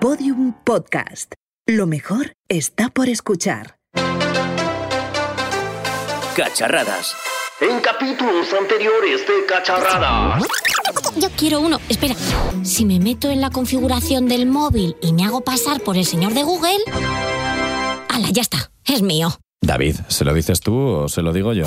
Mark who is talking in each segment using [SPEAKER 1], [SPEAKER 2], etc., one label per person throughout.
[SPEAKER 1] Podium Podcast. Lo mejor está por escuchar.
[SPEAKER 2] Cacharradas.
[SPEAKER 3] En capítulos anteriores de Cacharrada.
[SPEAKER 4] Yo quiero uno. Espera. Si me meto en la configuración del móvil y me hago pasar por el señor de Google. ¡Hala, ya está! Es mío.
[SPEAKER 5] David, ¿se lo dices tú o se lo digo yo?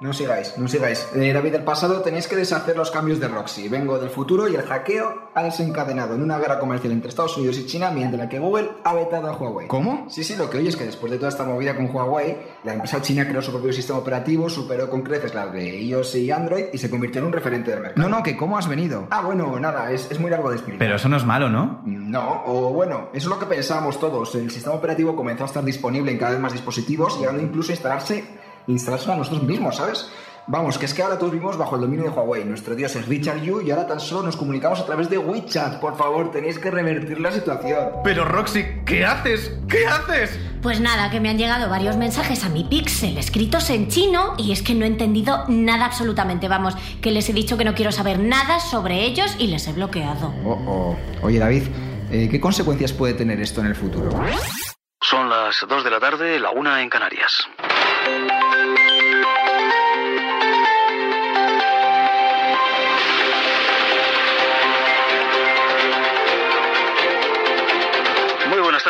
[SPEAKER 6] No sigáis, no sigáis. Eh, David del pasado tenéis que deshacer los cambios de Roxy. Vengo del futuro y el hackeo ha desencadenado en una guerra comercial entre Estados Unidos y China mediante la que Google ha vetado a Huawei.
[SPEAKER 7] ¿Cómo?
[SPEAKER 6] Sí, sí, lo que oye es que después de toda esta movida con Huawei, la empresa china creó su propio sistema operativo, superó con creces las de iOS y Android y se convirtió en un referente del mercado.
[SPEAKER 7] No, no, que cómo has venido.
[SPEAKER 6] Ah, bueno, nada, es, es muy largo de explicar.
[SPEAKER 7] Pero eso no es malo, ¿no?
[SPEAKER 6] No, o bueno, eso es lo que pensábamos todos. El sistema operativo comenzó a estar disponible en cada vez más dispositivos, llegando incluso a instalarse, instalarse a nosotros mismos, ¿sabes? Vamos, que es que ahora todos vivimos bajo el dominio de Huawei. Nuestro dios es Richard Yu y ahora tan solo nos comunicamos a través de WeChat. Por favor, tenéis que revertir la situación.
[SPEAKER 7] Pero Roxy, ¿qué haces? ¿Qué haces?
[SPEAKER 4] Pues nada, que me han llegado varios mensajes a mi Pixel escritos en chino y es que no he entendido nada absolutamente. Vamos, que les he dicho que no quiero saber nada sobre ellos y les he bloqueado.
[SPEAKER 6] Oh, oh. Oye, David, eh, ¿qué consecuencias puede tener esto en el futuro?
[SPEAKER 3] Son las 2 de la tarde, la una en Canarias. Thank you.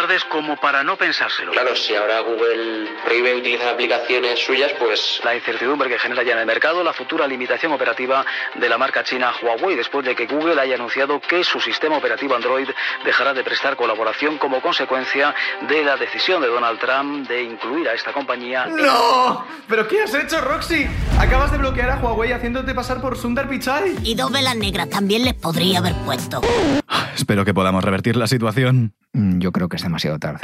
[SPEAKER 3] Tardes, como para no pensárselo.
[SPEAKER 8] Claro, si ahora Google prohíbe utilizar aplicaciones suyas, pues
[SPEAKER 3] La incertidumbre que genera ya en el mercado la futura limitación operativa de la marca china Huawei después de que Google haya anunciado que su sistema operativo Android dejará de prestar colaboración como consecuencia de la decisión de Donald Trump de incluir a esta compañía
[SPEAKER 7] ¡No! ¿Pero qué has hecho, Roxy? Acabas de bloquear a Huawei haciéndote pasar por Sundar Pichai.
[SPEAKER 4] Y dos velas negras también les podría haber puesto.
[SPEAKER 5] Espero que podamos revertir la situación.
[SPEAKER 6] Mm, Yo creo que es demasiado tarde.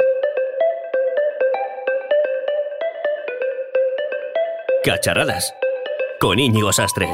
[SPEAKER 2] Cacharradas. Con Íñigo Sastre.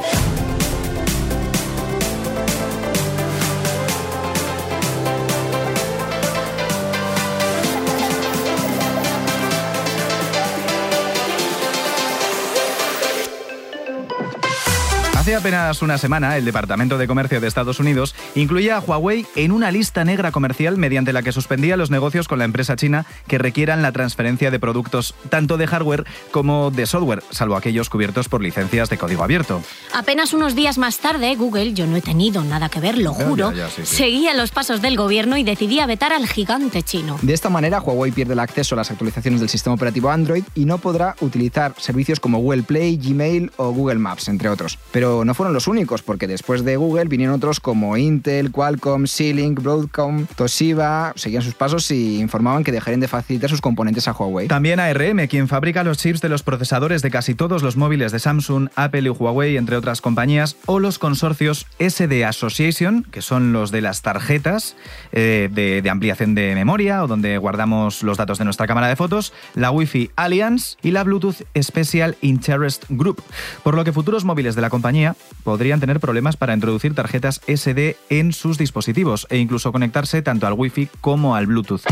[SPEAKER 5] Hace apenas una semana, el Departamento de Comercio de Estados Unidos incluía a Huawei en una lista negra comercial mediante la que suspendía los negocios con la empresa china que requieran la transferencia de productos tanto de hardware como de software, salvo aquellos cubiertos por licencias de código abierto.
[SPEAKER 4] Apenas unos días más tarde, Google, yo no he tenido nada que ver, lo
[SPEAKER 5] Ya,
[SPEAKER 4] juro,
[SPEAKER 5] ya, ya, sí, sí.
[SPEAKER 4] seguía los pasos del gobierno y decidía vetar al gigante chino.
[SPEAKER 6] De esta manera, Huawei pierde el acceso a las actualizaciones del sistema operativo Android y no podrá utilizar servicios como Google Play, Gmail o Google Maps, entre otros. Pero no fueron los únicos, porque después de Google vinieron otros como Intel, Qualcomm, Sealink, Broadcom, Toshiba, seguían sus pasos y informaban que dejarían de facilitar sus componentes a Huawei.
[SPEAKER 5] También ARM, quien fabrica los chips de los procesadores de casi todos los móviles de Samsung, Apple y Huawei, entre otras compañías, o los consorcios SD Association, que son los de las tarjetas eh, de, de ampliación de memoria o donde guardamos los datos de nuestra cámara de fotos, la Wi-Fi Alliance y la Bluetooth Special Interest Group, por lo que futuros móviles de la compañía podrían tener problemas para introducir tarjetas SD en sus dispositivos e incluso conectarse tanto al Wi-Fi como al Bluetooth.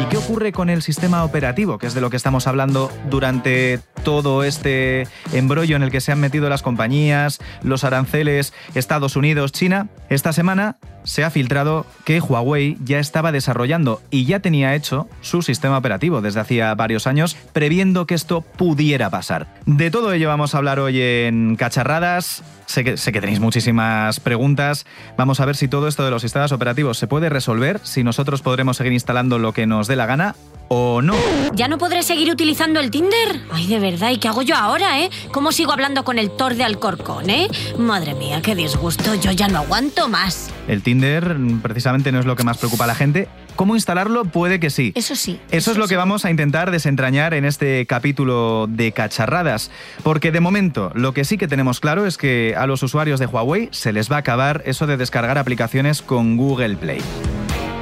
[SPEAKER 5] ¿Y qué ocurre con el sistema operativo, que es de lo que estamos hablando durante todo este embrollo en el que se han metido las compañías, los aranceles, Estados Unidos, China? Esta semana se ha filtrado que Huawei ya estaba desarrollando y ya tenía hecho su sistema operativo desde hacía varios años, previendo que esto pudiera pasar. De todo ello vamos a hablar hoy en Cacharradas. Sé que, tenéis muchísimas preguntas. Vamos a ver si todo esto de los sistemas operativos se puede resolver, si nosotros podremos seguir instalando lo que nos dé la gana o no.
[SPEAKER 4] ¿Ya no podré seguir utilizando el Tinder? Ay, de verdad, ¿y qué hago yo ahora, eh? ¿Cómo sigo hablando con el Thor de Alcorcón, eh? Madre mía, qué disgusto, yo ya no aguanto más.
[SPEAKER 5] El Tinder mm, precisamente no es lo que más preocupa a la gente. ¿Cómo instalarlo? Puede que sí.
[SPEAKER 4] Eso sí.
[SPEAKER 5] Eso es lo que vamos a intentar desentrañar en este capítulo de cacharradas, porque de momento lo que sí que tenemos claro es que a los usuarios de Huawei se les va a acabar eso de descargar aplicaciones con Google Play.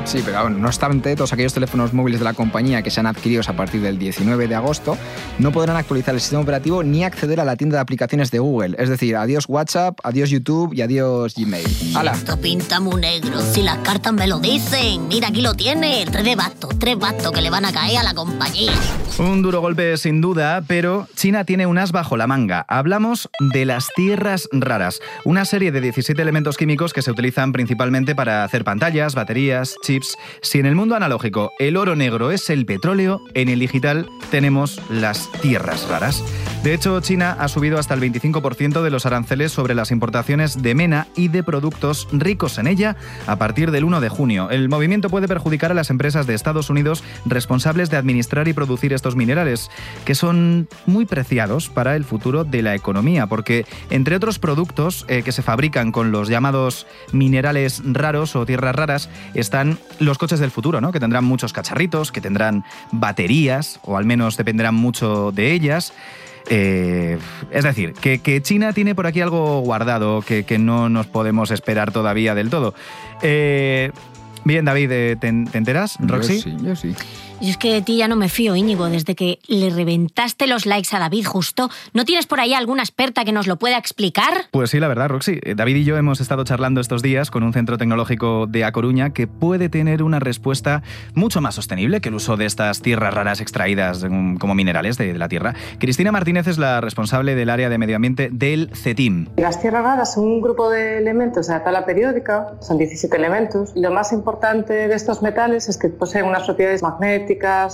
[SPEAKER 6] Sí, pero no obstante, todos aquellos teléfonos móviles de la compañía que sean adquiridos a partir del 19 de agosto no podrán actualizar el sistema operativo ni acceder a la tienda de aplicaciones de Google. Es decir, adiós WhatsApp, adiós YouTube y adiós Gmail. ¡Hala!
[SPEAKER 9] Esto pinta muy negro. Si las cartas me lo dicen. Mira, aquí lo tiene. Tres de bastos, tres bastos que le van a caer a la compañía.
[SPEAKER 5] Un duro golpe sin duda, pero China tiene un as bajo la manga. Hablamos de las tierras raras, una serie de 17 elementos químicos que se utilizan principalmente para hacer pantallas, baterías, chips. Si en el mundo analógico el oro negro es el petróleo, en el digital tenemos las tierras raras. De hecho, China ha subido hasta el 25% de los aranceles sobre las importaciones de mena y de productos ricos en ella a partir del 1 de junio. El movimiento puede perjudicar a las empresas de Estados Unidos responsables de administrar y producir estos minerales, que son muy preciados para el futuro de la economía, porque entre otros productos eh, que se fabrican con los llamados minerales raros o tierras raras están los coches del futuro, ¿no? que tendrán muchos cacharritos, que tendrán baterías, o al menos dependerán mucho de ellas. Eh, es decir, que, que, China tiene por aquí algo guardado que, que, no nos podemos esperar todavía del todo. Eh, bien, David, ¿te, ¿te enteras, Roxy?
[SPEAKER 6] Yo sí, yo sí.
[SPEAKER 4] Y es que de ti ya no me fío, Íñigo, desde que le reventaste los likes a David justo. ¿No tienes por ahí alguna experta que nos lo pueda explicar?
[SPEAKER 5] Pues sí, la verdad, Roxy. David y yo hemos estado charlando estos días con un centro tecnológico de A Coruña que puede tener una respuesta mucho más sostenible que el uso de estas tierras raras extraídas como minerales de la tierra. Cristina Martínez es la responsable del área de medio ambiente del CETIM.
[SPEAKER 10] Las tierras raras son un grupo de elementos a tabla periódica, son 17 elementos. Y lo más importante de estos metales es que poseen unas propiedades magnéticas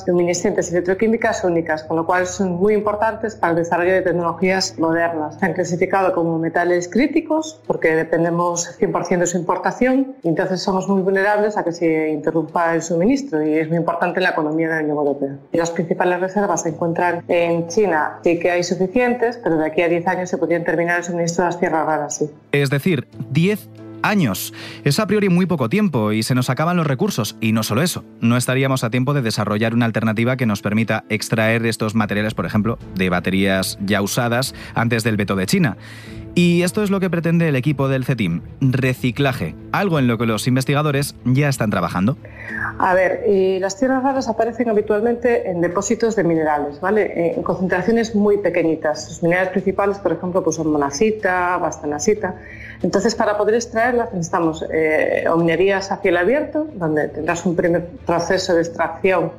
[SPEAKER 10] luminiscentes y electroquímicas únicas, con lo cual son muy importantes para el desarrollo de tecnologías modernas. Se han clasificado como metales críticos porque dependemos 100% de su importación y entonces somos muy vulnerables a que se interrumpa el suministro y es muy importante en la economía de la Unión Europea. Y las principales reservas se encuentran en China, sí que hay suficientes, pero de aquí a 10 años se podrían terminar el suministro de las tierras raras. Sí.
[SPEAKER 5] Es decir, 10 años. Es a priori muy poco tiempo y se nos acaban los recursos. Y no solo eso, no estaríamos a tiempo de desarrollar una alternativa que nos permita extraer estos materiales, por ejemplo, de baterías ya usadas antes del veto de China. Y esto es lo que pretende el equipo del CETIM, reciclaje, algo en lo que los investigadores ya están trabajando.
[SPEAKER 10] A ver, y las tierras raras aparecen habitualmente en depósitos de minerales, ¿vale? En concentraciones muy pequeñitas. Los minerales principales, por ejemplo, pues son monacita, bastanasita. Entonces, para poder extraerlas necesitamos eh, o minerías a cielo abierto, donde tendrás un primer proceso de extracción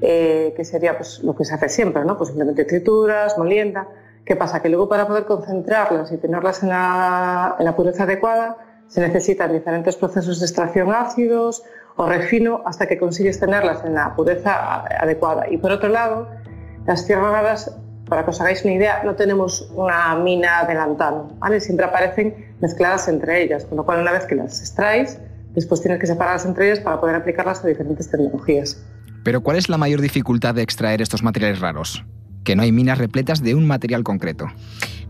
[SPEAKER 10] eh, que sería pues, lo que se hace siempre, ¿no? Pues simplemente trituras, molienda. ¿Qué pasa? Que luego para poder concentrarlas y tenerlas en la, en la pureza adecuada se necesitan diferentes procesos de extracción ácidos o refino hasta que consigues tenerlas en la pureza adecuada. Y por otro lado, las tierras raras, para que os hagáis una idea, no tenemos una mina de lantano, ¿vale? Siempre aparecen mezcladas entre ellas, con lo cual una vez que las extraes, después tienes que separarlas entre ellas para poder aplicarlas a diferentes tecnologías.
[SPEAKER 6] Pero ¿cuál es la mayor dificultad de extraer estos materiales raros? Que no hay minas repletas de un material concreto.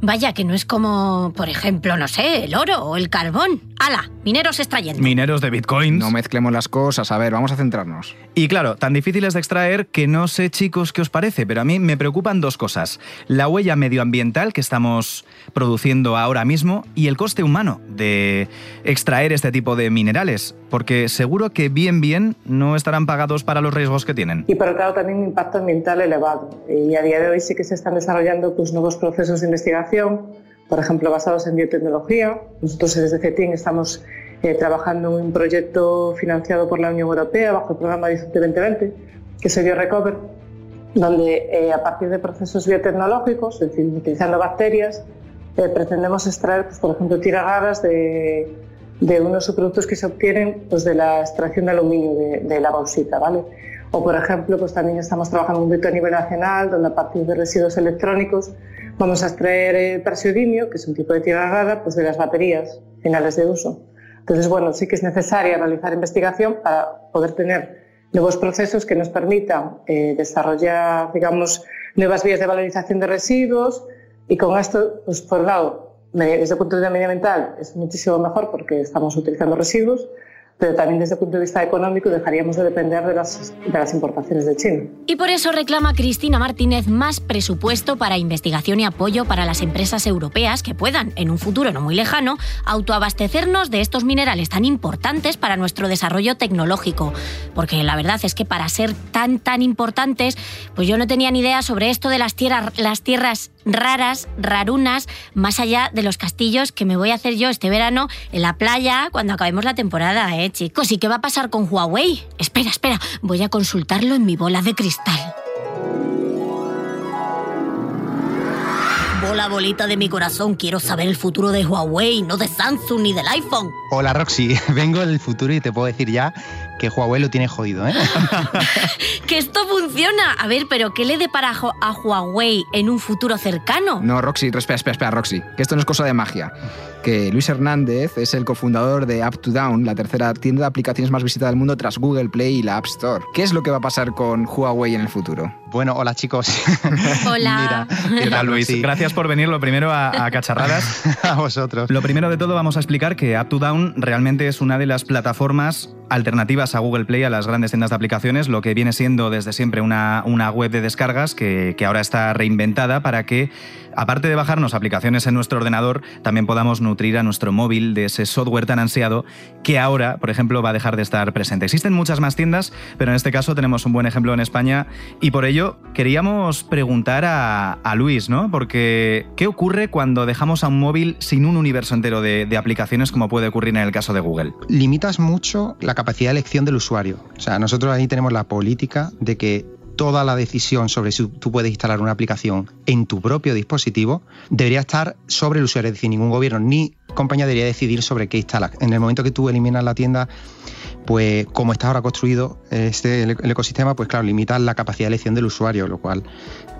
[SPEAKER 4] Vaya, que no es como, por ejemplo, no sé, el oro o el carbón. ¡Hala! Mineros extrayendo.
[SPEAKER 5] Mineros de bitcoins.
[SPEAKER 6] No mezclemos las cosas. A ver, vamos a centrarnos.
[SPEAKER 5] Y claro, tan difíciles de extraer que no sé, chicos, qué os parece, pero a mí me preocupan dos cosas. La huella medioambiental que estamos produciendo ahora mismo y el coste humano de extraer este tipo de minerales, porque seguro que bien, bien no estarán pagados para los riesgos que tienen.
[SPEAKER 10] Y por otro lado también un impacto ambiental elevado. Y a día de hoy sí que se están desarrollando pues, nuevos procesos de investigación, por ejemplo, basados en biotecnología. Nosotros desde CETIN estamos eh, trabajando en un proyecto financiado por la Unión Europea bajo el programa Horizonte 2020, que se dio Recover, donde eh, a partir de procesos biotecnológicos, es decir, utilizando bacterias, eh, pretendemos extraer, pues, por ejemplo, tiras raras de, de, unos subproductos que se obtienen pues, de la extracción de aluminio de, de la bauxita, ¿vale? O, por ejemplo, pues también estamos trabajando un proyecto a nivel nacional, donde a partir de residuos electrónicos vamos a extraer praseodimio, que es un tipo de tierra rara, pues de las baterías finales de uso. Entonces, bueno, sí que es necesaria realizar investigación para poder tener nuevos procesos que nos permitan eh, desarrollar, digamos, nuevas vías de valorización de residuos y con esto, pues por un lado, desde el punto de vista medioambiental es muchísimo mejor porque estamos utilizando residuos, pero también desde el punto de vista económico dejaríamos de depender de las, de las importaciones de China.
[SPEAKER 4] Y por eso reclama Cristina Martínez más presupuesto para investigación y apoyo para las empresas europeas que puedan, en un futuro no muy lejano, autoabastecernos de estos minerales tan importantes para nuestro desarrollo tecnológico. Porque la verdad es que para ser tan, tan importantes, pues yo no tenía ni idea sobre esto de las tierras, las tierras raras, rarunas, más allá de los castillos que me voy a hacer yo este verano en la playa cuando acabemos la temporada, ¿eh, chicos? ¿Y qué va a pasar con Huawei? Espera, espera, voy a consultarlo en mi bola de cristal.
[SPEAKER 9] Bola, bolita de mi corazón, quiero saber el futuro de Huawei, no de Samsung ni del iPhone.
[SPEAKER 11] Hola Roxy, vengo del futuro y te puedo decir ya que Huawei lo tiene jodido, ¿eh?
[SPEAKER 4] que esto funciona. A ver, pero ¿qué le depara a Huawei en un futuro cercano?
[SPEAKER 6] No, Roxy, espera, espera, espera, Roxy, que esto no es cosa de magia. Que Luis Hernández es el cofundador de Up to Down, la tercera tienda de aplicaciones más visitada del mundo tras Google Play y la App Store. ¿Qué es lo que va a pasar con Huawei en el futuro?
[SPEAKER 11] Bueno, hola chicos.
[SPEAKER 4] Hola.
[SPEAKER 5] Mira, ¿qué tal Luis? Gracias por venir lo primero a, a Cacharradas.
[SPEAKER 11] a vosotros.
[SPEAKER 5] Lo primero de todo vamos a explicar que Up to Down realmente es una de las plataformas alternativas a Google Play, a las grandes tiendas de aplicaciones, lo que viene siendo desde siempre una, una web de descargas que, que ahora está reinventada para que aparte de bajarnos aplicaciones en nuestro ordenador, también podamos nutrir a nuestro móvil de ese software tan ansiado que ahora, por ejemplo, va a dejar de estar presente. Existen muchas más tiendas, pero en este caso tenemos un buen ejemplo en España y por ello queríamos preguntar a, a Luis, ¿no? Porque, ¿qué ocurre cuando dejamos a un móvil sin un universo entero de, de aplicaciones como puede ocurrir en el caso de Google?
[SPEAKER 11] Limitas mucho la capacidad de elección del usuario. O sea, nosotros ahí tenemos la política de que toda la decisión sobre si tú puedes instalar una aplicación en tu propio dispositivo debería estar sobre el usuario, es decir, ningún gobierno ni compañía debería decidir sobre qué instalas. En el momento que tú eliminas la tienda, pues como está ahora construido este, el, ecosistema, pues claro, limita la capacidad de elección del usuario, lo cual,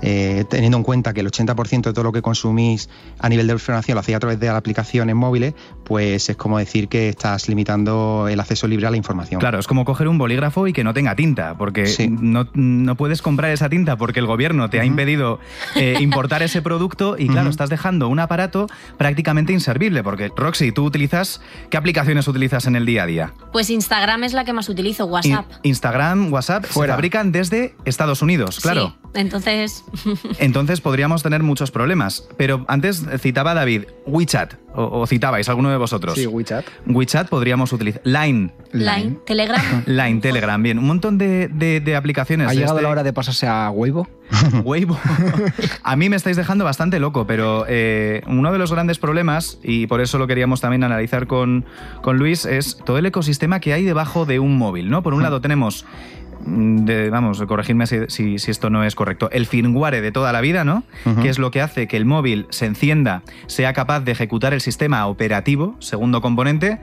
[SPEAKER 11] eh, teniendo en cuenta que el 80% de todo lo que consumís a nivel de información lo hacéis a través de aplicaciones móviles, pues es como decir que estás limitando el acceso libre a la información.
[SPEAKER 5] Claro, es como coger un bolígrafo y que no tenga tinta, porque
[SPEAKER 11] Sí.
[SPEAKER 5] no, no puedes comprar esa tinta porque el gobierno te ha impedido eh, importar ese producto y claro, estás dejando un aparato prácticamente inservible, porque Roxy, tú utilizas, ¿qué aplicaciones utilizas en el día a día?
[SPEAKER 4] Pues Instagram es la que más utilizo, WhatsApp.
[SPEAKER 5] In- Instagram, WhatsApp,
[SPEAKER 6] Fuera.
[SPEAKER 5] se fabrican desde Estados Unidos, claro.
[SPEAKER 4] Sí, entonces.
[SPEAKER 5] Entonces podríamos tener muchos problemas. Pero antes citaba David, WeChat, o, o citabais alguno de vosotros.
[SPEAKER 6] Sí, WeChat.
[SPEAKER 5] WeChat podríamos utilizar. Line.
[SPEAKER 4] Line, Telegram.
[SPEAKER 5] Line, Telegram, bien. Un montón de, de- de aplicaciones.
[SPEAKER 6] ¿Ha llegado
[SPEAKER 5] este-
[SPEAKER 6] la hora de pasarse a Weibo?
[SPEAKER 5] Weibo. A mí me estáis dejando bastante loco, pero eh, uno de los grandes problemas, y por eso lo queríamos también analizar con, con Luis, es todo el ecosistema que hay debajo de un móvil, ¿no? Por un lado tenemos. De- vamos, corregidme si, si- si esto no es correcto. El firmware de toda la vida, ¿no? Que es lo que hace que el móvil se encienda, sea capaz de ejecutar el sistema operativo, segundo componente,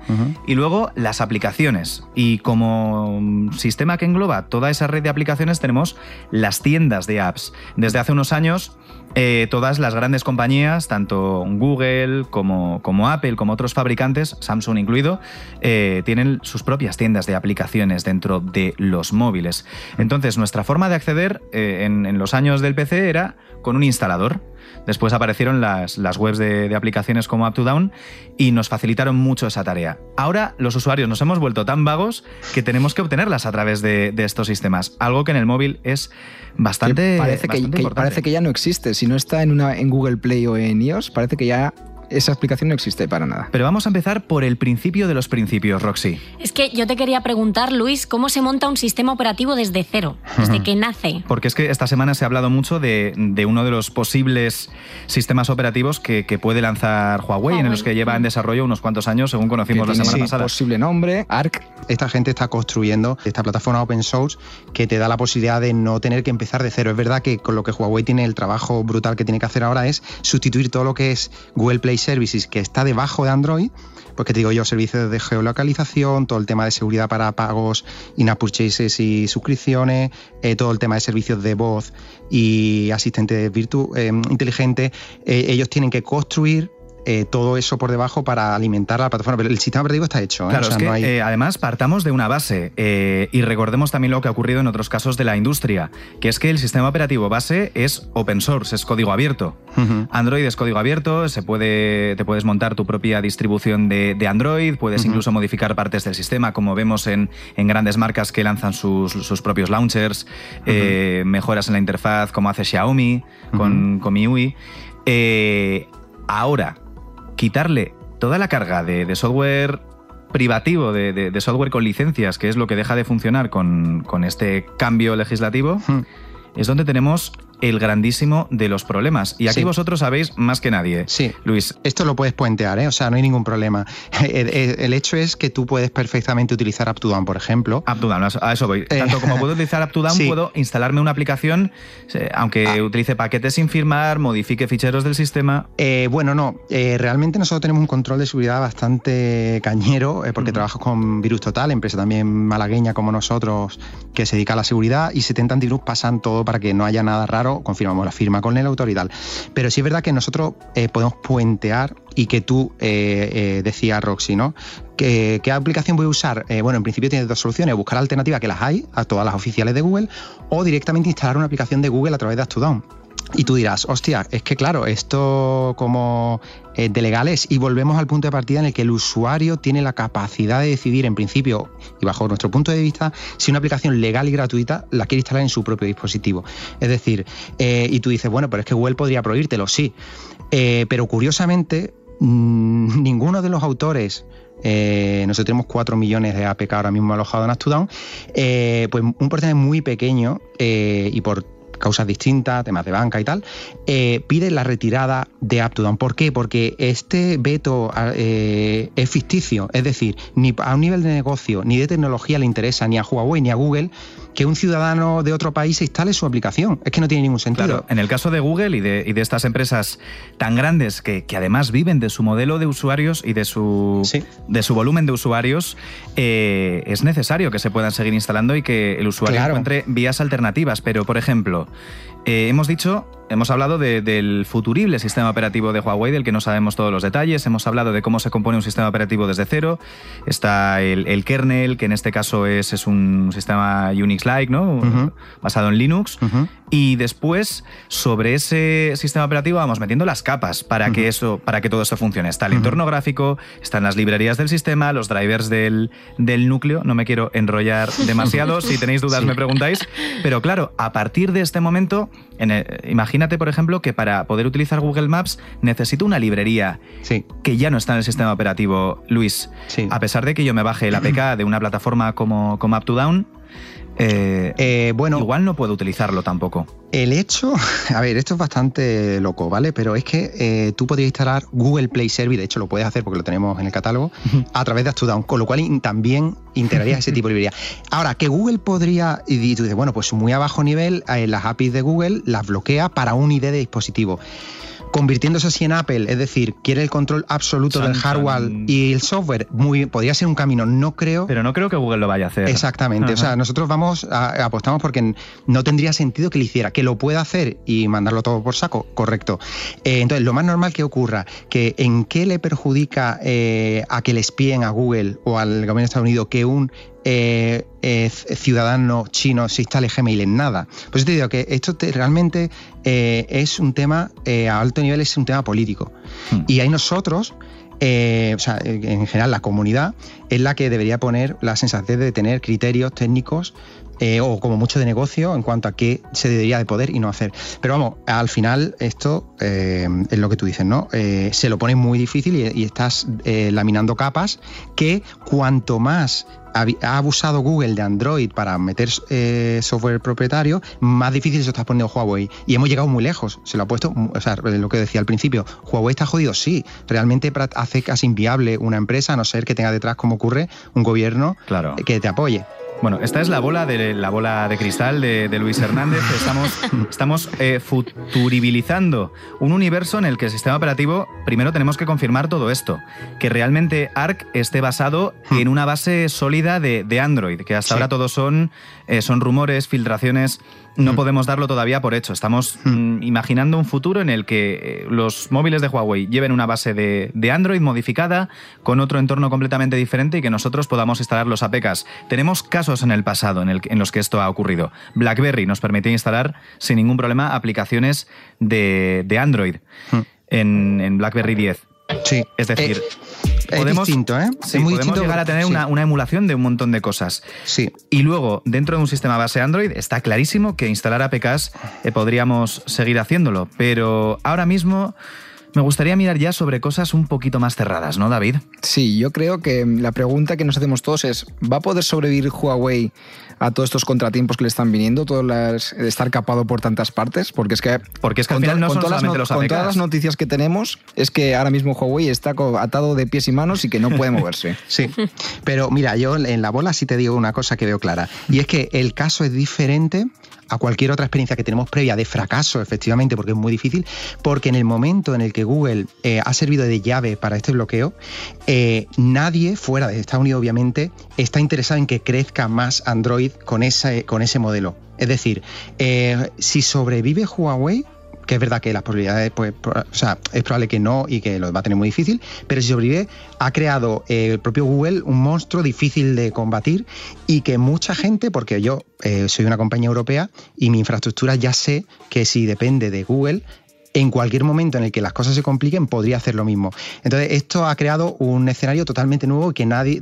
[SPEAKER 5] y luego las aplicaciones. Y como sistema que engloba toda esa red de aplicaciones tenemos las tiendas de apps. Desde hace unos años eh, todas las grandes compañías, tanto Google como, como Apple, como otros fabricantes, Samsung incluido, eh, tienen sus propias tiendas de aplicaciones dentro de los móviles. Entonces nuestra forma de acceder eh, en, en los años del PC era con un instalador. Después aparecieron las, las webs de, de aplicaciones como UpToDown y nos facilitaron mucho esa tarea. Ahora los usuarios nos hemos vuelto tan vagos que tenemos que obtenerlas a través de, de estos sistemas, algo que en el móvil es bastante,
[SPEAKER 6] Que parece, que,
[SPEAKER 5] bastante
[SPEAKER 6] que-
[SPEAKER 5] importante.
[SPEAKER 6] parece que ya no existe. Si no está en, una, en Google Play o en iOS, parece que ya esa explicación no existe para nada.
[SPEAKER 5] Pero vamos a empezar por el principio de los principios, Roxy.
[SPEAKER 4] Es que yo te quería preguntar, Luis, ¿cómo se monta un sistema operativo desde cero? Desde que nace.
[SPEAKER 5] Porque es que esta semana se ha hablado mucho de, de uno de los posibles sistemas operativos que, que puede lanzar Huawei, en los que lleva en desarrollo unos cuantos años, según conocimos la
[SPEAKER 6] tiene
[SPEAKER 5] semana
[SPEAKER 6] sí,
[SPEAKER 5] pasada.
[SPEAKER 6] posible nombre, ARC.
[SPEAKER 11] Esta gente está construyendo esta plataforma open source que te da la posibilidad de no tener que empezar de cero. Es verdad que con lo que Huawei tiene el trabajo brutal que tiene que hacer ahora es sustituir todo lo que es Google Play Services que está debajo de Android, pues que te digo yo, servicios de geolocalización, todo el tema de seguridad para pagos, in-app purchases y suscripciones, eh, todo el tema de servicios de voz y asistentes virtu eh, inteligentes. Eh, ellos tienen que construir eh, todo eso por debajo para alimentar la plataforma. Pero el sistema operativo está hecho. ¿eh?
[SPEAKER 5] Claro,
[SPEAKER 11] O sea,
[SPEAKER 5] es que
[SPEAKER 11] no hay-
[SPEAKER 5] eh, además partamos de una base y recordemos también lo que ha ocurrido en otros casos de la industria, que es que el sistema operativo base es open source, es código abierto. Android es código abierto, se puede, te puedes montar tu propia distribución de, de Android, puedes incluso modificar partes del sistema, como vemos en, en grandes marcas que lanzan sus, sus propios launchers, mejoras en la interfaz como hace Xiaomi con, con MIUI. Ahora, quitarle toda la carga de, de software privativo, de, de- de software con licencias, que es lo que deja de funcionar con, con este cambio legislativo, es donde tenemos el grandísimo de los problemas. Y aquí
[SPEAKER 11] Sí.
[SPEAKER 5] vosotros sabéis más que nadie.
[SPEAKER 11] Sí.
[SPEAKER 5] Luis.
[SPEAKER 11] Esto lo puedes puentear, ¿eh? o sea, no hay ningún problema. El, el- el hecho es que tú puedes perfectamente utilizar UpToDown, por ejemplo.
[SPEAKER 5] UpToDown, a eso voy. Tanto como puedo utilizar UpToDown,
[SPEAKER 11] Sí.
[SPEAKER 5] puedo instalarme una aplicación, eh, aunque utilice paquetes sin firmar, modifique ficheros del sistema.
[SPEAKER 11] Eh, bueno, no. eh, realmente nosotros tenemos un control de seguridad bastante cañero, eh, porque trabajo con Virus Total, empresa también malagueña como nosotros, que se dedica a la seguridad, y 70 antivirus pasan todo para que no haya nada raro, confirmamos la firma con el autor y tal. Pero sí es verdad que nosotros eh, podemos puentear y que tú eh, eh, decías, Roxy, ¿no? ¿Qué, qué aplicación voy a usar? Bueno, en principio tienes dos soluciones, buscar alternativas que las hay a todas las oficiales de Google, o directamente instalar una aplicación de Google a través de UpToDown. Y tú dirás, hostia, es que claro, esto como eh, de legal es. Y volvemos al punto de partida en el que el usuario tiene la capacidad de decidir, en principio, y bajo nuestro punto de vista, si una aplicación legal y gratuita la quiere instalar en su propio dispositivo. Es decir, eh, y tú dices, bueno, pero es que Google podría prohibírtelo, sí. Eh, pero curiosamente, mm, ninguno de los autores nosotros tenemos 4 millones de APK ahora mismo alojados en Astudon, eh, pues un porcentaje muy pequeño y por causas distintas, temas de banca y tal, eh, pide la retirada de UpToDown. ¿Por qué? Porque este veto eh, es ficticio, es decir, ni a un nivel de negocio ni de tecnología le interesa ni a Huawei ni a Google que un ciudadano de otro país se instale su aplicación. Es que no tiene ningún sentido.
[SPEAKER 5] Claro, en el caso de Google y de, y de estas empresas tan grandes que, que además viven de su modelo de usuarios y de su, de su volumen de usuarios, eh, es necesario que se puedan seguir instalando y que el usuario
[SPEAKER 11] Claro.
[SPEAKER 5] encuentre vías alternativas. Pero, por ejemplo, eh, hemos dicho, hemos hablado de- del futurible sistema operativo de Huawei, del que no sabemos todos los detalles, hemos hablado de cómo se compone un sistema operativo desde cero, está el, el kernel, que en este caso es, es un sistema Unix-like, ¿no? Basado en Linux. Y después, sobre ese sistema operativo, vamos metiendo las capas para que eso, para que todo eso funcione. Está el entorno gráfico, están las librerías del sistema, los drivers del, del núcleo. No me quiero enrollar demasiado. si tenéis dudas,
[SPEAKER 11] Sí.
[SPEAKER 5] me preguntáis. Pero claro, a partir de este momento, en el- imagínate, por ejemplo, que para poder utilizar Google Maps necesito una librería que ya no está en el sistema operativo, Luis. A pesar de que yo me baje el APK de una plataforma como, como UpToDown, eh,
[SPEAKER 11] bueno,
[SPEAKER 5] igual no puedo utilizarlo tampoco.
[SPEAKER 11] El hecho, a ver, esto es bastante loco, ¿vale? Pero es que eh, tú podrías instalar Google Play Service, de hecho lo puedes hacer porque lo tenemos en el catálogo, a través de AstuDown, con lo cual in- también integrarías ese tipo de librería. Ahora, que Google podría, y tú dices, bueno, pues muy a bajo nivel, eh, las APIs de Google las bloquea para un ID de dispositivo. Convirtiéndose así en Apple, es decir, quiere el control absoluto del hardware y el software, muy, podría ser un camino, no creo.
[SPEAKER 5] Pero no creo que Google lo vaya a hacer.
[SPEAKER 11] Exactamente. O sea, nosotros vamos a- apostamos porque no tendría sentido que lo hiciera. Que lo pueda hacer y mandarlo todo por saco, correcto. Eh, entonces, lo más normal que ocurra, que en qué le perjudica eh, a que le espíen a Google o al gobierno de Estados Unidos que un eh, eh, ciudadano chino se instale Gmail en nada. Pues te digo que esto te- realmente eh, es un tema eh, a alto nivel, es un tema político. Y ahí nosotros eh, o sea, en general la comunidad es la que debería poner la sensación de tener criterios técnicos eh, o como mucho de negocio en cuanto a qué se debería de poder y no hacer. Pero vamos, al final esto eh, es lo que tú dices, ¿no? Eh, se lo pone muy difícil y, y estás eh, laminando capas que cuanto más ha abusado Google de Android para meter eh, software propietario, más difícil se lo está poniendo Huawei. Y hemos llegado muy lejos. Se lo ha puesto, o sea, lo que decía al principio, Huawei está jodido, sí. Realmente hace casi inviable una empresa, a no ser que tenga detrás, como ocurre, un gobierno
[SPEAKER 5] Claro.
[SPEAKER 11] que te apoye.
[SPEAKER 5] Bueno, esta es la bola de la bola de cristal de, de Luis Hernández. Estamos, estamos eh, futuribilizando un universo en el que el sistema operativo, primero tenemos que confirmar todo esto, que realmente ARC esté basado en una base sólida de, de Android, que hasta
[SPEAKER 11] Sí.
[SPEAKER 5] ahora todos son, eh, son rumores, filtraciones no podemos darlo todavía por hecho. Estamos mm, imaginando un futuro en el que eh, los móviles de Huawei lleven una base de, de Android modificada con otro entorno completamente diferente y que nosotros podamos instalar los APKs. Tenemos casos en el pasado en, el- en los que esto ha ocurrido. BlackBerry nos permitía instalar sin ningún problema aplicaciones de, de Android en, en BlackBerry 10.
[SPEAKER 11] Sí.
[SPEAKER 5] Es decir,
[SPEAKER 11] es distinto, ¿eh?
[SPEAKER 5] Sí,
[SPEAKER 11] Es muy
[SPEAKER 5] podemos
[SPEAKER 11] distinto,
[SPEAKER 5] llegar a tener
[SPEAKER 11] sí.
[SPEAKER 5] una, una emulación de un montón de cosas.
[SPEAKER 11] Sí.
[SPEAKER 5] Y luego, dentro de un sistema base Android, está clarísimo que instalar APKs eh, podríamos seguir haciéndolo. Pero ahora mismo me gustaría mirar ya sobre cosas un poquito más cerradas, ¿no, David?
[SPEAKER 6] Sí, yo creo que la pregunta que nos hacemos todos es, ¿va a poder sobrevivir Huawei a todos estos contratiempos que le están viniendo, todo las, el estar capado por tantas partes? Porque es que,
[SPEAKER 5] Porque es que al
[SPEAKER 6] con
[SPEAKER 5] final no
[SPEAKER 6] con
[SPEAKER 5] son
[SPEAKER 6] todas las
[SPEAKER 5] los
[SPEAKER 6] con todas las noticias que tenemos, es que ahora mismo Huawei está atado de pies y manos y que no puede moverse.
[SPEAKER 11] Sí, pero mira, yo en la bola sí te digo una cosa que veo clara, y es que el caso es diferente a cualquier otra experiencia que tenemos previa de fracaso, efectivamente, porque es muy difícil, porque en el momento en el que Google eh, ha servido de llave para este bloqueo, eh, nadie fuera de Estados Unidos, obviamente, está interesado en que crezca más Android con, esa, con ese modelo. Es decir, eh, si sobrevive Huawei, que es verdad que las probabilidades, pues, o sea, es probable que no y que lo va a tener muy difícil, pero si sobrevive, ha creado eh, el propio Google un monstruo difícil de combatir y que mucha gente, porque yo eh, soy una compañía europea y mi infraestructura ya sé que si depende de Google, en cualquier momento en el que las cosas se compliquen podría hacer lo mismo. Entonces, esto ha creado un escenario totalmente nuevo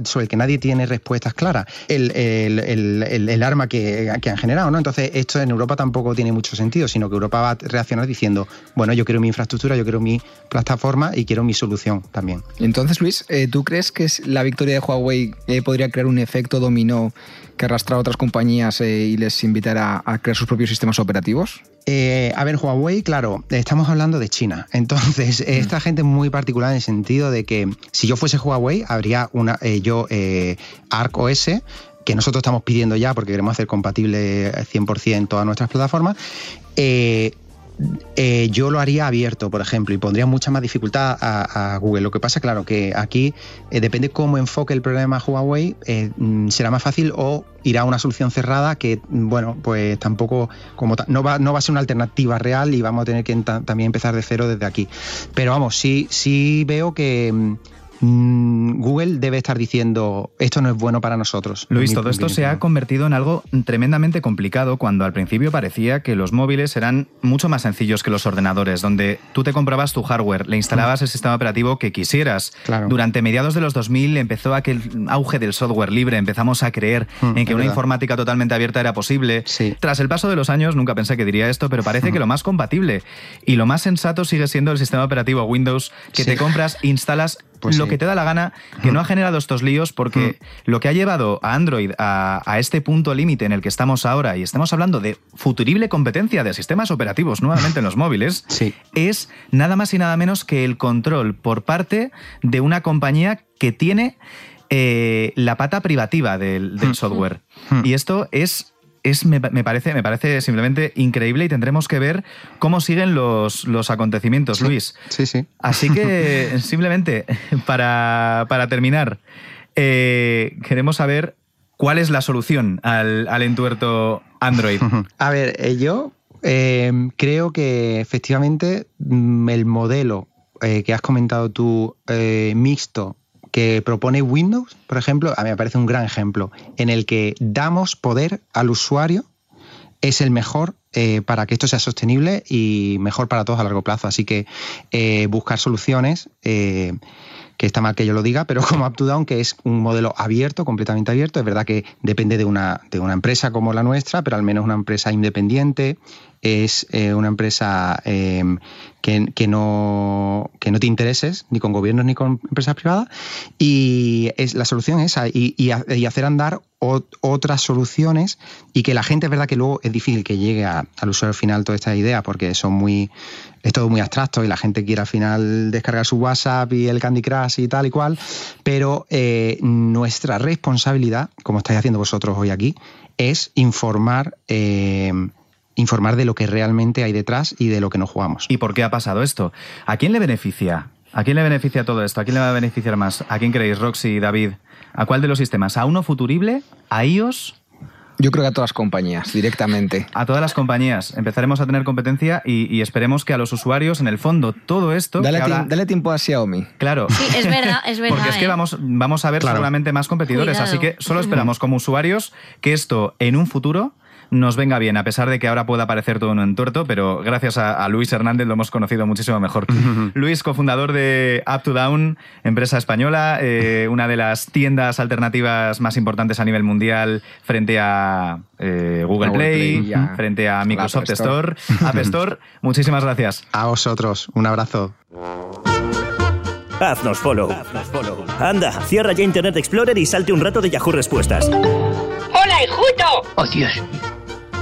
[SPEAKER 11] sobre el que nadie tiene respuestas claras. El, arma que, que han generado, ¿no? Entonces, esto en Europa tampoco tiene mucho sentido, sino que Europa va a reaccionar diciendo, bueno, yo quiero mi infraestructura, yo quiero mi plataforma y quiero mi solución también.
[SPEAKER 6] Entonces, Luis, eh, ¿tú crees que la victoria de Huawei eh, podría crear un efecto dominó que arrastrara a otras compañías eh, y les invitara a crear sus propios sistemas operativos?
[SPEAKER 11] Eh, a ver, Huawei, claro, estamos hablando de China. Entonces, eh, esta gente es muy particular en el sentido de que si yo fuese Huawei, habría una, eh, yo Arc OS que nosotros estamos pidiendo ya porque queremos hacer compatible 100% todas nuestras plataformas. eh, eh, yo lo haría abierto, por ejemplo, y pondría mucha más dificultad a, Google. Lo que pasa, claro, que aquí eh, depende cómo enfoque el problema Huawei, eh, mm, será más fácil o irá a una solución cerrada que, mm, bueno, pues tampoco, como ta- no, va, no va a ser una alternativa real y vamos a tener que también empezar de cero desde aquí. Pero vamos, sí, sí veo que mm, Google debe estar diciendo esto no es bueno para nosotros.
[SPEAKER 5] Luis, todo esto se ha convertido en algo tremendamente complicado cuando al principio parecía que los móviles eran mucho más sencillos que los ordenadores, donde tú te comprabas tu hardware, le instalabas el sistema operativo que quisieras.
[SPEAKER 11] Claro.
[SPEAKER 5] Durante mediados de los 2000 empezó aquel auge del software libre, empezamos a creer
[SPEAKER 11] Mm,
[SPEAKER 5] en que una informática totalmente abierta era posible.
[SPEAKER 11] Sí.
[SPEAKER 5] Tras el paso de los años, nunca pensé que diría esto, pero parece que lo más compatible y lo más sensato sigue siendo el sistema operativo Windows que
[SPEAKER 11] Sí.
[SPEAKER 5] te compras, instalas
[SPEAKER 11] Pues
[SPEAKER 5] lo
[SPEAKER 11] sí.
[SPEAKER 5] que te da la gana, que no ha generado estos líos porque lo que ha llevado a Android a, a este punto límite en el que estamos ahora, y estamos hablando de futurible competencia de sistemas operativos nuevamente en los móviles,
[SPEAKER 11] Sí.
[SPEAKER 5] es nada más y nada menos que el control por parte de una compañía que tiene eh, la pata privativa del, del software. Y esto es... Es, me, me parece, me parece simplemente increíble y tendremos que ver cómo siguen los, los acontecimientos, Luis.
[SPEAKER 11] Sí, sí.
[SPEAKER 5] Así que simplemente para, para terminar, eh, queremos saber cuál es la solución al, al entuerto Android.
[SPEAKER 11] A ver, eh, yo eh, creo que efectivamente mm, el modelo que has comentado tú, mixto, que propone Windows, por ejemplo, a mí me parece un gran ejemplo, en el que damos poder al usuario, es el mejor eh, para que esto sea sostenible y mejor para todos a largo plazo. Así que eh, buscar soluciones, eh, que está mal que yo lo diga, pero como UpToDown, que es un modelo abierto, completamente abierto, es verdad que depende de una, de una empresa como la nuestra, pero al menos una empresa independiente, es eh, una empresa eh, que, que no, que no te intereses ni con gobiernos ni con empresas privadas y es, la solución es esa y, y ha- y hacer andar otras soluciones y que la gente es verdad que luego es difícil que llegue al usuario final toda esta idea porque son muy es todo muy abstracto y la gente quiere al final descargar su WhatsApp y el Candy Crush y tal y cual pero eh, nuestra responsabilidad como estáis haciendo vosotros hoy aquí es informar eh, informar de lo que realmente hay detrás y de lo que nos jugamos.
[SPEAKER 5] ¿Y por qué ha pasado esto? ¿A quién le beneficia? ¿A quién le beneficia todo esto? ¿A quién le va a beneficiar más? ¿A quién creéis, Roxy, David? ¿A cuál de los sistemas? ¿A uno futurible? ¿A iOS?
[SPEAKER 6] Yo creo que a todas las compañías, directamente.
[SPEAKER 5] A todas las compañías. Empezaremos a tener competencia y, y esperemos que a los usuarios, en el fondo, todo esto...
[SPEAKER 6] Dale,
[SPEAKER 5] ahora-
[SPEAKER 6] tiempo a Xiaomi.
[SPEAKER 5] Claro.
[SPEAKER 4] Sí, es verdad, es verdad.
[SPEAKER 5] Porque es que
[SPEAKER 4] ¿eh?
[SPEAKER 5] vamos, vamos a ver
[SPEAKER 6] Claro.
[SPEAKER 5] seguramente más competidores,
[SPEAKER 4] Cuidado.
[SPEAKER 5] así que solo esperamos como usuarios que esto en un futuro nos venga bien, a pesar de que ahora pueda parecer todo un entuerto, pero gracias a, a Luis Hernández lo hemos conocido muchísimo mejor. Luis, cofundador de Up to Down, empresa española, eh, una de las tiendas alternativas más importantes a nivel mundial frente a eh, Google,
[SPEAKER 6] Google
[SPEAKER 5] Play, frente a Microsoft Store,
[SPEAKER 6] Store.
[SPEAKER 5] App Store. Muchísimas gracias.
[SPEAKER 11] A vosotros, un abrazo.
[SPEAKER 2] Haznos follow. Anda, cierra ya Internet Explorer y salte un rato de Yahoo Respuestas.
[SPEAKER 12] ¡Hola!
[SPEAKER 13] Oh, Dios.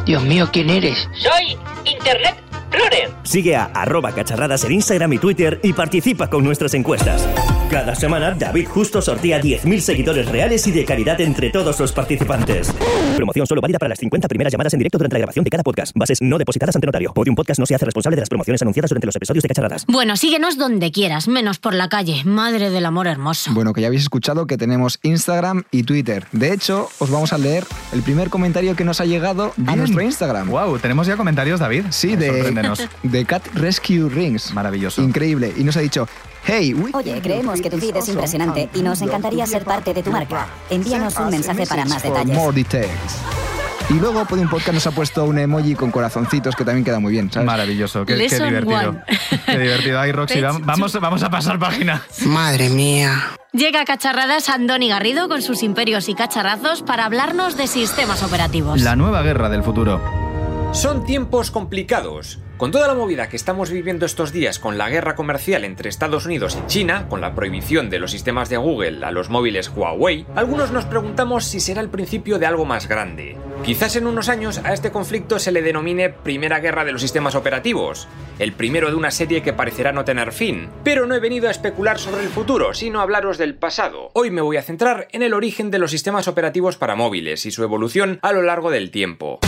[SPEAKER 13] Dios mío, ¿quién eres?
[SPEAKER 12] Soy Internet Explorer.
[SPEAKER 2] Sigue a arroba cacharradas en Instagram y Twitter y participa con nuestras encuestas. Cada semana, David Justo sortea 10.000 seguidores reales y de calidad entre todos los participantes. Promoción solo válida para las 50 primeras llamadas en directo durante la grabación de cada podcast. Bases no depositadas ante notario. Podium Podcast no se hace responsable de las promociones anunciadas durante los episodios de Cacharradas.
[SPEAKER 4] Bueno, síguenos donde quieras, menos por la calle. Madre del amor hermoso.
[SPEAKER 6] Bueno, que ya habéis escuchado que tenemos Instagram y Twitter. De hecho, os vamos a leer el primer comentario que nos ha llegado a
[SPEAKER 5] Bien.
[SPEAKER 6] nuestro Instagram.
[SPEAKER 5] Wow, tenemos ya comentarios, David.
[SPEAKER 6] Sí, de,
[SPEAKER 5] Sorpréndenos.
[SPEAKER 6] de Cat Rescue Rings.
[SPEAKER 5] Maravilloso.
[SPEAKER 6] Increíble. Y nos ha dicho,
[SPEAKER 14] Oye, creemos que tu feed es impresionante y nos encantaría ser parte de tu marca. Envíanos un mensaje para más detalles.
[SPEAKER 6] more details. Y luego Podium Podcast nos ha puesto un emoji con corazoncitos que también queda muy bien, ¿sabes?
[SPEAKER 5] Maravilloso, qué, divertido.
[SPEAKER 4] one.
[SPEAKER 5] Qué divertido. Ay, Roxy, vamos, vamos a pasar página.
[SPEAKER 13] Madre mía.
[SPEAKER 4] Llega a Cacharradas Andoni Garrido con sus imperios y cacharrazos para hablarnos de sistemas operativos.
[SPEAKER 5] La nueva guerra del futuro.
[SPEAKER 15] Son tiempos complicados. Con toda la movida que estamos viviendo estos días con la guerra comercial entre Estados Unidos y China, con la prohibición de los sistemas de Google a los móviles Huawei, algunos nos preguntamos si será el principio de algo más grande. Quizás en unos años a este conflicto se le denomine Primera Guerra de los Sistemas Operativos, el primero de una serie que parecerá no tener fin. Pero no he venido a especular sobre el futuro, sino a hablaros del pasado. Hoy me voy a centrar en el origen de los sistemas operativos para móviles y su evolución a lo largo del tiempo.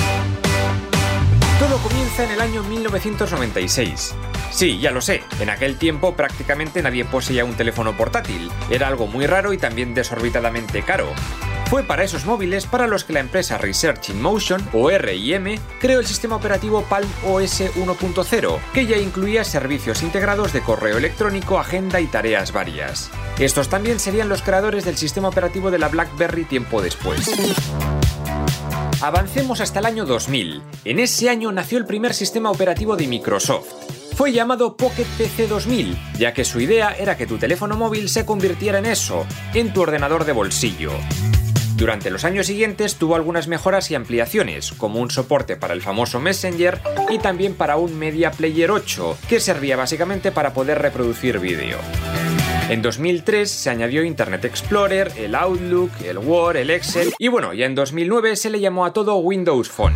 [SPEAKER 15] En el año 1996. Sí, ya lo sé, en aquel tiempo prácticamente nadie poseía un teléfono portátil, era algo muy raro y también desorbitadamente caro. Fue para esos móviles para los que la empresa Research in Motion, o RIM, creó el sistema operativo Palm OS 1.0, que ya incluía servicios integrados de correo electrónico, agenda y tareas varias. Estos también serían los creadores del sistema operativo de la BlackBerry tiempo después. Avancemos hasta el año 2000. En ese año nació el primer sistema operativo de Microsoft. Fue llamado Pocket PC 2000, ya que su idea era que tu teléfono móvil se convirtiera en eso, en tu ordenador de bolsillo. Durante los años siguientes tuvo algunas mejoras y ampliaciones, como un soporte para el famoso Messenger y también para un Media Player 8, que servía básicamente para poder reproducir vídeo. En 2003 se añadió Internet Explorer, el Outlook, el Word, el Excel y bueno, ya en 2009 se le llamó a todo Windows Phone.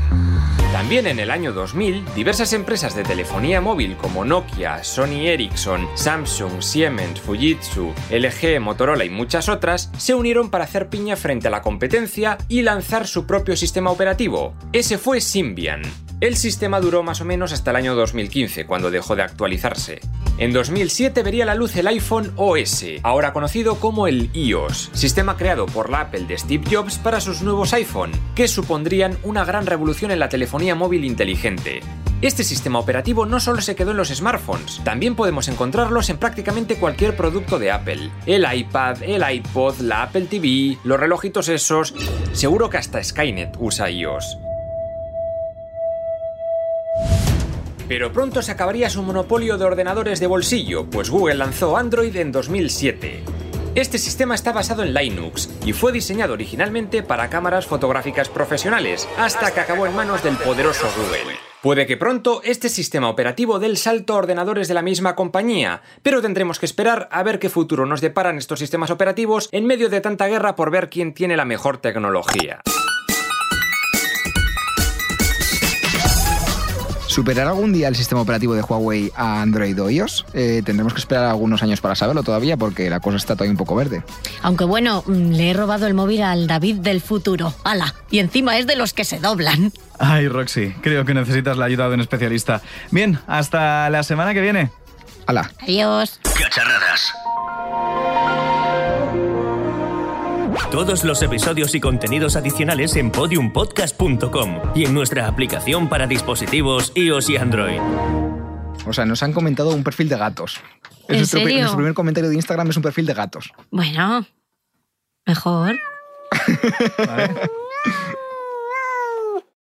[SPEAKER 15] También en el año 2000, diversas empresas de telefonía móvil como Nokia, Sony Ericsson, Samsung, Siemens, Fujitsu, LG, Motorola y muchas otras se unieron para hacer piña frente a la competencia y lanzar su propio sistema operativo. Ese fue Symbian. El sistema duró más o menos hasta el año 2015, cuando dejó de actualizarse. En 2007 vería la luz el iPhone OS, ahora conocido como el iOS, sistema creado por la Apple de Steve Jobs para sus nuevos iPhone, que supondrían una gran revolución en la telefonía móvil inteligente. Este sistema operativo no solo se quedó en los smartphones, también podemos encontrarlos en prácticamente cualquier producto de Apple. El iPad, el iPod, la Apple TV, los relojitos esos, seguro que hasta Skynet usa iOS. Pero pronto se acabaría su monopolio de ordenadores de bolsillo, pues Google lanzó Android en 2007. Este sistema está basado en Linux y fue diseñado originalmente para cámaras fotográficas profesionales, hasta que acabó en manos del poderoso Google. Puede que pronto este sistema operativo dé el salto a ordenadores de la misma compañía, pero tendremos que esperar a ver qué futuro nos deparan estos sistemas operativos en medio de tanta guerra por ver quién tiene la mejor tecnología.
[SPEAKER 6] ¿Superará algún día el sistema operativo de Huawei a Android o iOS? Eh, tendremos que esperar algunos años para saberlo todavía porque la cosa está todavía un poco verde.
[SPEAKER 4] Aunque bueno, mm, le he robado el móvil al David del futuro. ¡Hala! Y encima es de los que se doblan.
[SPEAKER 5] Ay, Roxy, creo que necesitas la ayuda de un especialista. Bien, hasta la semana que viene.
[SPEAKER 6] ¡Hala!
[SPEAKER 4] Adiós.
[SPEAKER 2] Cacharradas. Todos los episodios y contenidos adicionales en podiumpodcast.com y en nuestra aplicación para dispositivos iOS y Android.
[SPEAKER 6] O sea, nos han comentado un perfil de gatos.
[SPEAKER 4] ¿En
[SPEAKER 6] Es nuestro,
[SPEAKER 4] serio?
[SPEAKER 6] nuestro primer comentario de Instagram es un perfil de gatos.
[SPEAKER 4] Bueno, mejor.